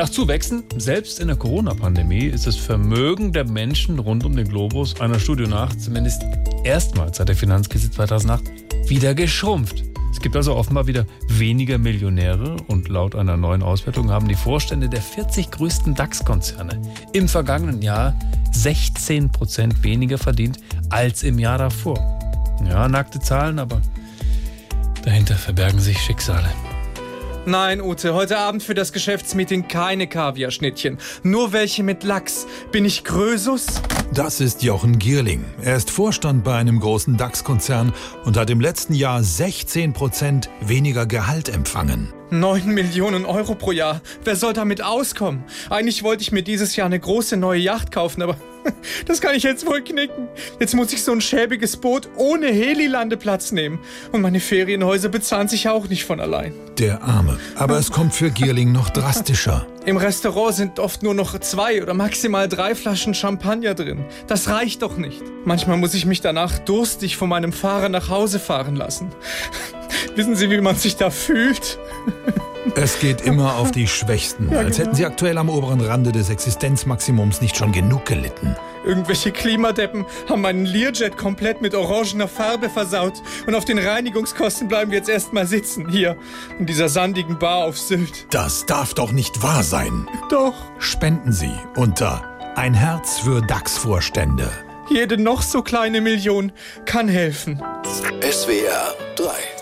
Nach Zuwächsen, selbst in der Corona-Pandemie, ist das Vermögen der Menschen rund um den Globus einer Studie nach zumindest erstmals seit der Finanzkrise 2008 wieder geschrumpft. Es gibt also offenbar wieder weniger Millionäre und laut einer neuen Auswertung haben die Vorstände der 40 größten DAX-Konzerne im vergangenen Jahr 16 Prozent weniger verdient als im Jahr davor. Ja, nackte Zahlen, aber dahinter verbergen sich Schicksale. Nein, Ute, heute Abend für das Geschäftsmeeting keine Kaviarschnittchen. Nur welche mit Lachs. Bin ich Krösus? Das ist Jochen Gierling. Er ist Vorstand bei einem großen DAX-Konzern und hat im letzten Jahr 16 Prozent weniger Gehalt empfangen. 9 Millionen Euro pro Jahr. Wer soll damit auskommen? Eigentlich wollte ich mir dieses Jahr eine große neue Yacht kaufen, aber das kann ich jetzt wohl knicken. Jetzt muss ich so ein schäbiges Boot ohne Heli-Landeplatz nehmen. Und meine Ferienhäuser bezahlen sich auch nicht von allein. Der Arme. Aber es kommt für Gierling noch drastischer. Im Restaurant sind oft nur noch zwei oder maximal drei Flaschen Champagner drin. Das reicht doch nicht. Manchmal muss ich mich danach durstig von meinem Fahrer nach Hause fahren lassen. Wissen Sie, wie man sich da fühlt? Es geht immer auf die Schwächsten, als hätten sie aktuell am oberen Rande des Existenzmaximums nicht schon genug gelitten. Irgendwelche Klimadeppen haben meinen Learjet komplett mit orangener Farbe versaut und auf den Reinigungskosten bleiben wir jetzt erstmal sitzen, hier, in dieser sandigen Bar auf Sylt. Das darf doch nicht wahr sein. Doch. Spenden Sie unter Ein Herz für DAX-Vorstände. Jede noch so kleine Million kann helfen. SWR 3